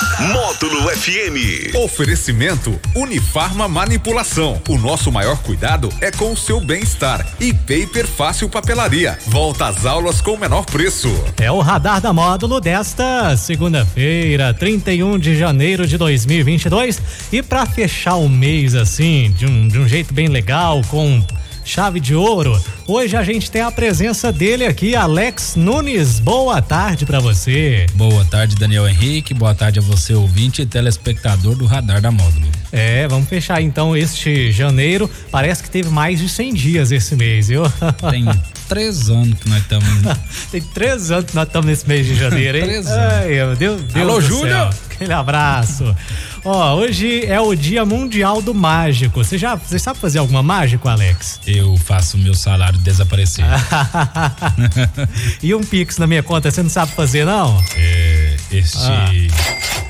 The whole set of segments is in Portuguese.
Módulo FM. Oferecimento Unifarma Manipulação. O nosso maior cuidado é com o seu bem-estar. E Paper Fácil Papelaria. Volta às aulas com o menor preço. É o radar da módulo desta segunda-feira, 31 de janeiro de 2022. E para fechar o mês assim, de um, de um jeito bem legal, com chave de ouro. Hoje a gente tem a presença dele aqui, Alex Nunes. Boa tarde para você. Boa tarde, Daniel Henrique. Boa tarde a você, ouvinte e telespectador do Radar da Módulo. É, vamos fechar então este janeiro. Parece que teve mais de 100 dias esse mês, viu? Tem três anos que nós estamos. tem três anos que nós estamos nesse mês de janeiro, hein? três anos. Ai, meu Deus, Deus Alô, do Júnior! céu. Aquele abraço. Ó, hoje é o Dia Mundial do Mágico. Você já, você sabe fazer alguma mágica, Alex? Eu faço o meu salário desaparecer. e um Pix na minha conta, você não sabe fazer, não? É, este, Ah.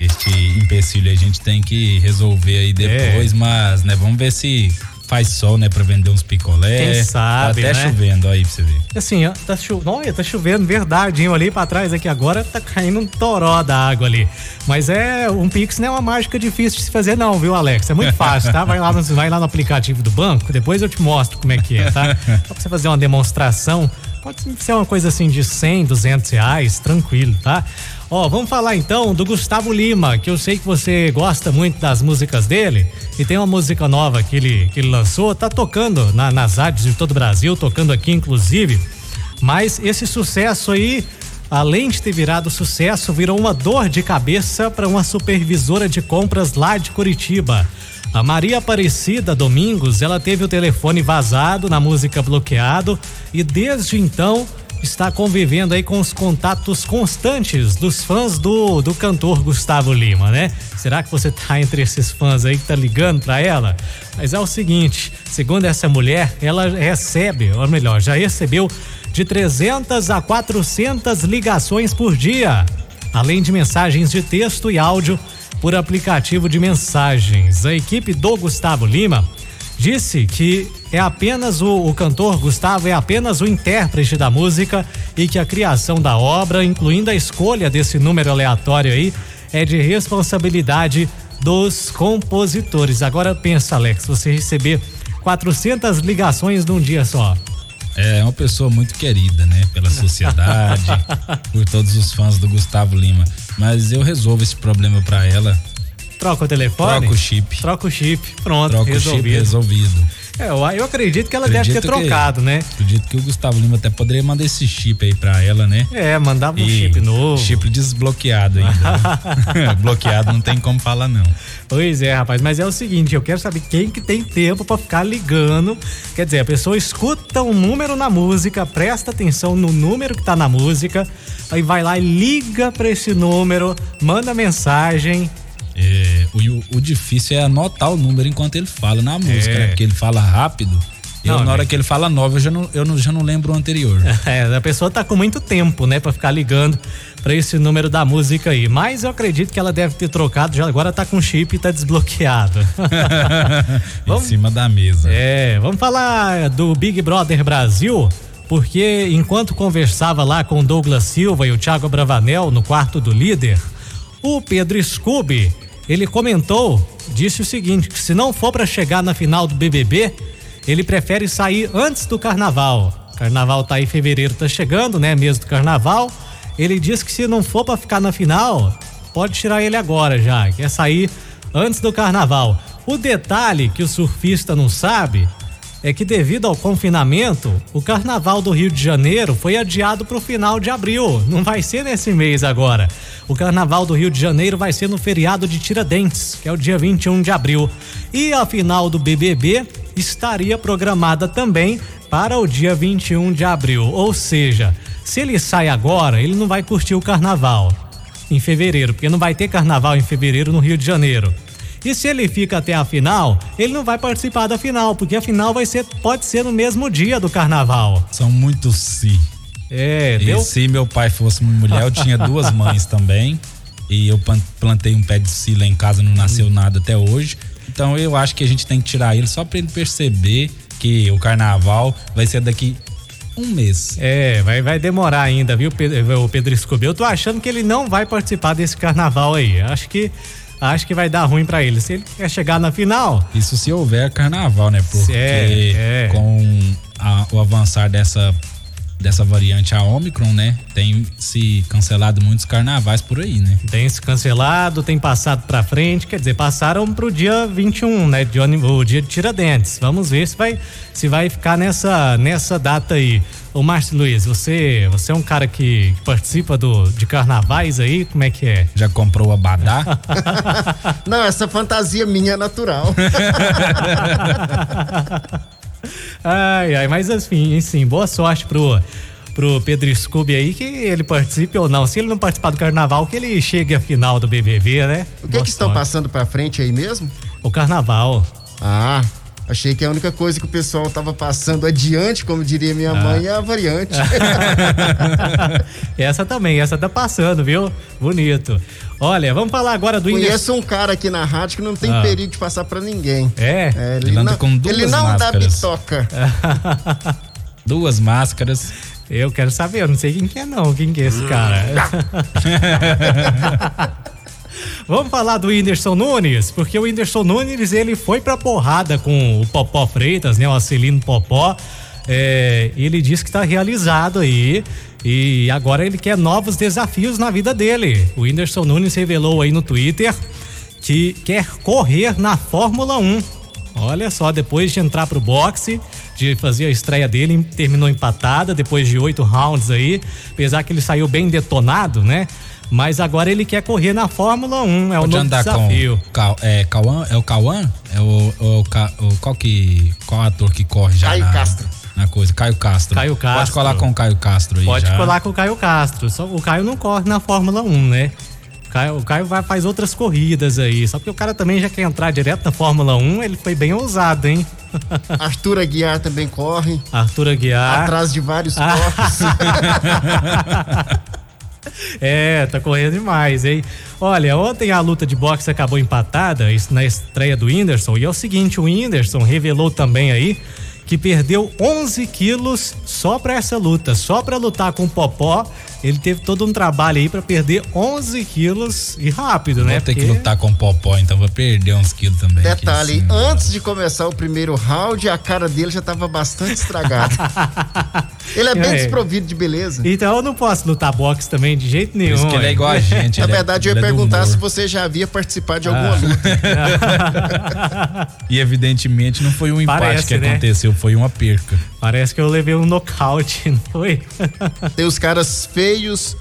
este empecilho a gente tem que resolver aí depois, É. mas, né, vamos ver se faz sol, né, pra vender uns picolé. Quem sabe, Tá até né? chovendo aí pra você ver. Assim, ó, tá chovendo, olha, tá chovendo, verdade, hein? Ali pra trás aqui agora tá caindo um toró da água ali. Mas é, um Pix não é uma mágica difícil de se fazer não, viu, Alex? É muito fácil, tá? Vai lá no, vai lá no aplicativo do banco, depois eu te mostro como é que é, tá? Só pra você fazer uma demonstração, pode ser uma coisa assim de 100, 200 reais, tranquilo, tá? Ó, vamos falar então do Gustavo Lima, que eu sei que você gosta muito das músicas dele e tem uma música nova que ele, que ele lançou, tá tocando na- nas rádios de todo o Brasil, tocando aqui inclusive. Mas esse sucesso aí, além de ter virado sucesso, virou uma dor de cabeça para uma supervisora de compras lá de Curitiba. A Maria Aparecida Domingos, ela teve o telefone vazado na música bloqueado e desde então está convivendo aí com os contatos constantes dos fãs do, do cantor Gustavo Lima, né? Será que você tá entre esses fãs aí que tá ligando para ela? Mas é o seguinte, segundo essa mulher, ela recebe, ou melhor, já recebeu de 300 a 400 ligações por dia, além de mensagens de texto e áudio por aplicativo de mensagens. A equipe do Gustavo Lima disse que é apenas o, o cantor Gustavo é apenas o intérprete da música e que a criação da obra, incluindo a escolha desse número aleatório aí, é de responsabilidade dos compositores. Agora pensa, Alex, você receber 400 ligações num dia só. É uma pessoa muito querida, né? Pela sociedade, por todos os fãs do Gustavo Lima. Mas eu resolvo esse problema pra ela. Troca o telefone? Troca o chip. Troca o chip. Pronto, Troca o chip resolvido. É, eu, acredito que ela deve ter Acredito que- trocado, né? Acredito que o Gustavo Lima até poderia mandar esse chip aí pra ela, né? É, mandava um E chip novo. Chip desbloqueado ainda. né? Bloqueado não tem como falar, não. Pois é, rapaz, mas é o seguinte, eu quero saber quem que tem tempo pra ficar ligando. Quer dizer, a pessoa escuta um número na música, presta atenção no número que tá na música, aí vai lá e liga pra esse número, manda mensagem. É, o, o difícil é anotar o número enquanto ele fala na música, É. né? Porque ele fala rápido. E eu, Não, na hora né? que ele fala nove, eu já não, eu não, já não lembro o anterior. É, a pessoa tá com muito tempo, né, pra ficar ligando pra esse número da música aí. Mas eu acredito que ela deve ter trocado, já agora tá com chip e tá desbloqueado. em cima da mesa. É, vamos falar do Big Brother Brasil, porque enquanto conversava lá com o Douglas Silva e o Thiago Bravanel no quarto do líder, o Pedro Scooby, ele comentou, disse o seguinte, que se não for para chegar na final do BBB, ele prefere sair antes do carnaval. Carnaval tá aí, fevereiro tá chegando, né, mês do carnaval. Ele disse que se não for para ficar na final, pode tirar ele agora já, quer sair antes do carnaval. O detalhe que o surfista não sabe é que devido ao confinamento, o carnaval do Rio de Janeiro foi adiado para o final de abril. Não vai ser nesse mês agora. O carnaval do Rio de Janeiro vai ser no feriado de Tiradentes, que é o dia 21 de abril. E a final do BBB estaria programada também para o dia 21 de abril. Ou seja, se ele sai agora, ele não vai curtir o carnaval em fevereiro, porque não vai ter carnaval em fevereiro no Rio de Janeiro. E se ele fica até a final, ele não vai participar da final, porque a final vai ser, pode ser no mesmo dia do carnaval. São muitos si. É, E deu? se meu pai fosse uma mulher, eu tinha duas mães também. E eu plantei um pé de sila em casa, não nasceu nada até hoje. Então eu acho que a gente tem que tirar ele só para ele perceber que o carnaval vai ser daqui um mês. É, vai, vai demorar ainda, viu, Pedro, o Pedro Scooby? Eu tô achando que ele não vai participar desse carnaval aí. Acho que acho que vai dar ruim para ele. Se ele quer chegar na final. Isso se houver carnaval, né? Porque é, é. com a, o avançar dessa dessa variante a Omicron, né? Tem se cancelado muitos carnavais por aí, né? Tem se cancelado, tem passado para frente, quer dizer, passaram pro dia 21, né? De, o dia de Tiradentes. Vamos ver se vai se vai ficar nessa nessa data aí. Ô Márcio Luiz, você, você é um cara que, que participa do, de carnavais aí, como é que é? Já comprou a badá? Não, essa fantasia minha é natural. ai, ai, mas assim, sim, boa sorte pro, pro Pedro Scooby aí, que ele participe ou não. Se ele não participar do carnaval, que ele chegue à final do BBB, né? O que, que estão passando pra frente aí mesmo? O carnaval. Ah, Achei que a única coisa que o pessoal tava passando adiante, como diria minha ah. mãe, é a variante. essa também, essa tá passando, viu? Bonito. Olha, vamos falar agora do Conheço um cara aqui na rádio que não tem ah. perigo de passar para ninguém. É? é ele, ele, anda não, com duas ele não máscaras. dá bitoca. duas máscaras. Eu quero saber, eu não sei quem que é não, quem que é esse cara. Vamos falar do Whindersson Nunes, porque o Whindersson Nunes ele foi pra porrada com o Popó Freitas, né? O Acelino Popó. É, ele disse que está realizado aí e agora ele quer novos desafios na vida dele. O Whindersson Nunes revelou aí no Twitter que quer correr na Fórmula 1. Olha só, depois de entrar pro boxe, de fazer a estreia dele, terminou empatada depois de oito rounds aí, apesar que ele saiu bem detonado, né? Mas agora ele quer correr na Fórmula 1, é o novo desafio. Com, é, Cauã, é o Cauã? É o, o, o, qual que qual ator que corre já Caio na, Castro. Na coisa, Caio Castro. Caio Castro. Pode colar com o Caio Castro aí Pode já. colar com o Caio Castro. Só, o Caio não corre na Fórmula 1, né? O Caio, o Caio vai, faz outras corridas aí. Só que o cara também já quer entrar direto na Fórmula 1, ele foi bem ousado, hein? Arthur Aguiar também corre. Arthur Aguiar. Atrás de vários ah. corpos. É, tá correndo demais, hein? Olha, ontem a luta de boxe acabou empatada, na estreia do Whindersson. E é o seguinte, o Whindersson revelou também aí que perdeu 11 quilos só para essa luta, só para lutar com o Popó. Ele teve todo um trabalho aí para perder 11 quilos e rápido, Vou né? ter Porque... que lutar com o Popó, então vou perder uns quilos também. Detalhe, antes de começar o primeiro round, a cara dele já tava bastante estragada. ele é bem é. desprovido de beleza. Então eu não posso lutar boxe também de jeito nenhum. Por isso que ele é igual a gente. Na é- verdade, é, eu ia perguntar se você já havia participado de alguma ah. luta. e evidentemente não foi um empate Parece, que né? aconteceu, foi uma perca. Parece que eu levei um nocaute, não foi? Tem os caras feios,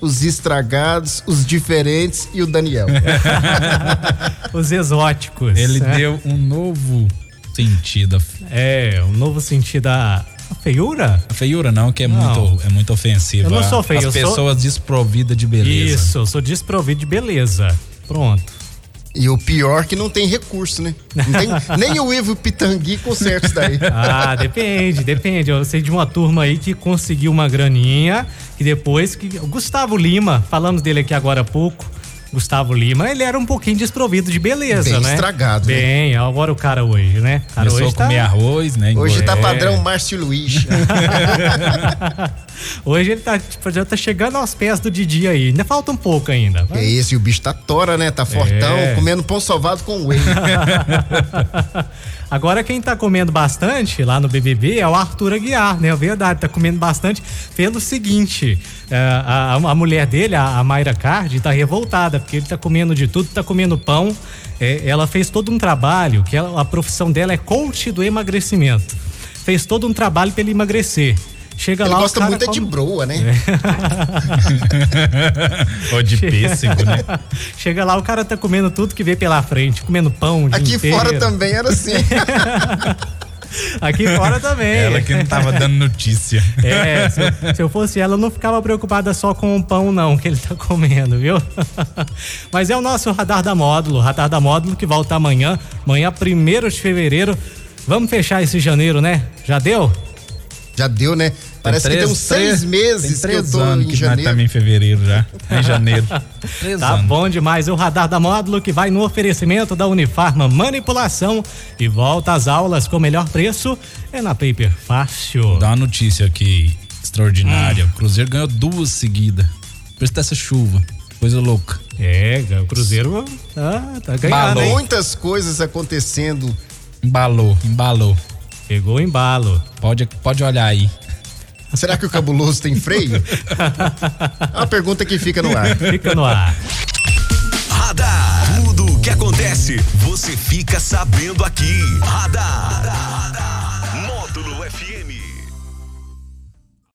os estragados, os diferentes e o Daniel. os exóticos. Ele é. deu um novo sentido. É, um novo sentido a feiura? A feiura não, que é, não. Muito, é muito ofensiva. Eu não sou feio. As pessoas sou... desprovidas de beleza. Isso, eu sou desprovido de beleza. Pronto. E o pior que não tem recurso, né? Tem, nem o Ivo Pitangui conserta isso daí. Ah, depende, depende. Eu sei de uma turma aí que conseguiu uma graninha, e depois que. O Gustavo Lima, falamos dele aqui agora há pouco. Gustavo Lima, ele era um pouquinho desprovido de beleza, Bem né? estragado. Né? Bem, agora o cara hoje, né? Cara Começou hoje a comer tá... arroz, né? Hoje tá padrão Márcio Luiz. hoje ele tá, tipo, já tá chegando aos pés do Didi aí. Ainda falta um pouco ainda. É esse, o bicho tá tora, né? Tá fortão, é. comendo pão salvado com whey. Agora quem tá comendo bastante lá no BBB é o Arthur Aguiar, né? É verdade, tá comendo bastante pelo seguinte, é, a, a, mulher dele, a, a Mayra Card, tá revoltada, porque ele tá comendo de tudo, tá comendo pão. É, ela fez todo um trabalho, que ela, a profissão dela é coach do emagrecimento. Fez todo um trabalho para ele emagrecer. Chega Ele lá, gosta muito come... de broa, né? É. Ou de pêssego, né? Chega lá, o cara tá comendo tudo que vê pela frente, comendo pão. Aqui inteiro. fora também era assim. Aqui fora também. Ela que não tava dando notícia. É, se eu, se eu, fosse ela, eu não ficava preocupada só com o pão, não, que ele tá comendo, viu? Mas é o nosso radar da módulo, radar da módulo que volta amanhã, amanhã, primeiro de fevereiro. Vamos fechar esse janeiro, né? Já deu? Já deu, né? Parece três, que tem uns três, seis meses três que eu tô anos em que janeiro. Nós tá em fevereiro já. em janeiro. três tá anos. bom demais. O radar da módulo que vai no oferecimento da Unifarma Manipulação e volta às aulas com melhor preço é na Paper Fácil. Dá uma notícia aqui extraordinária. Hum. O Cruzeiro ganhou duas seguidas. Preço dessa chuva. Coisa louca. É, o Cruzeiro tá, tá ganhando. Muitas coisas acontecendo. Embalou, embalou. Pegou o embalo. Pode, pode olhar aí. Será que o cabuloso tem freio? É uma pergunta que fica no ar. Fica no ar. Radar. Tudo o que acontece, você fica sabendo aqui. Radar. Radar. Módulo FM.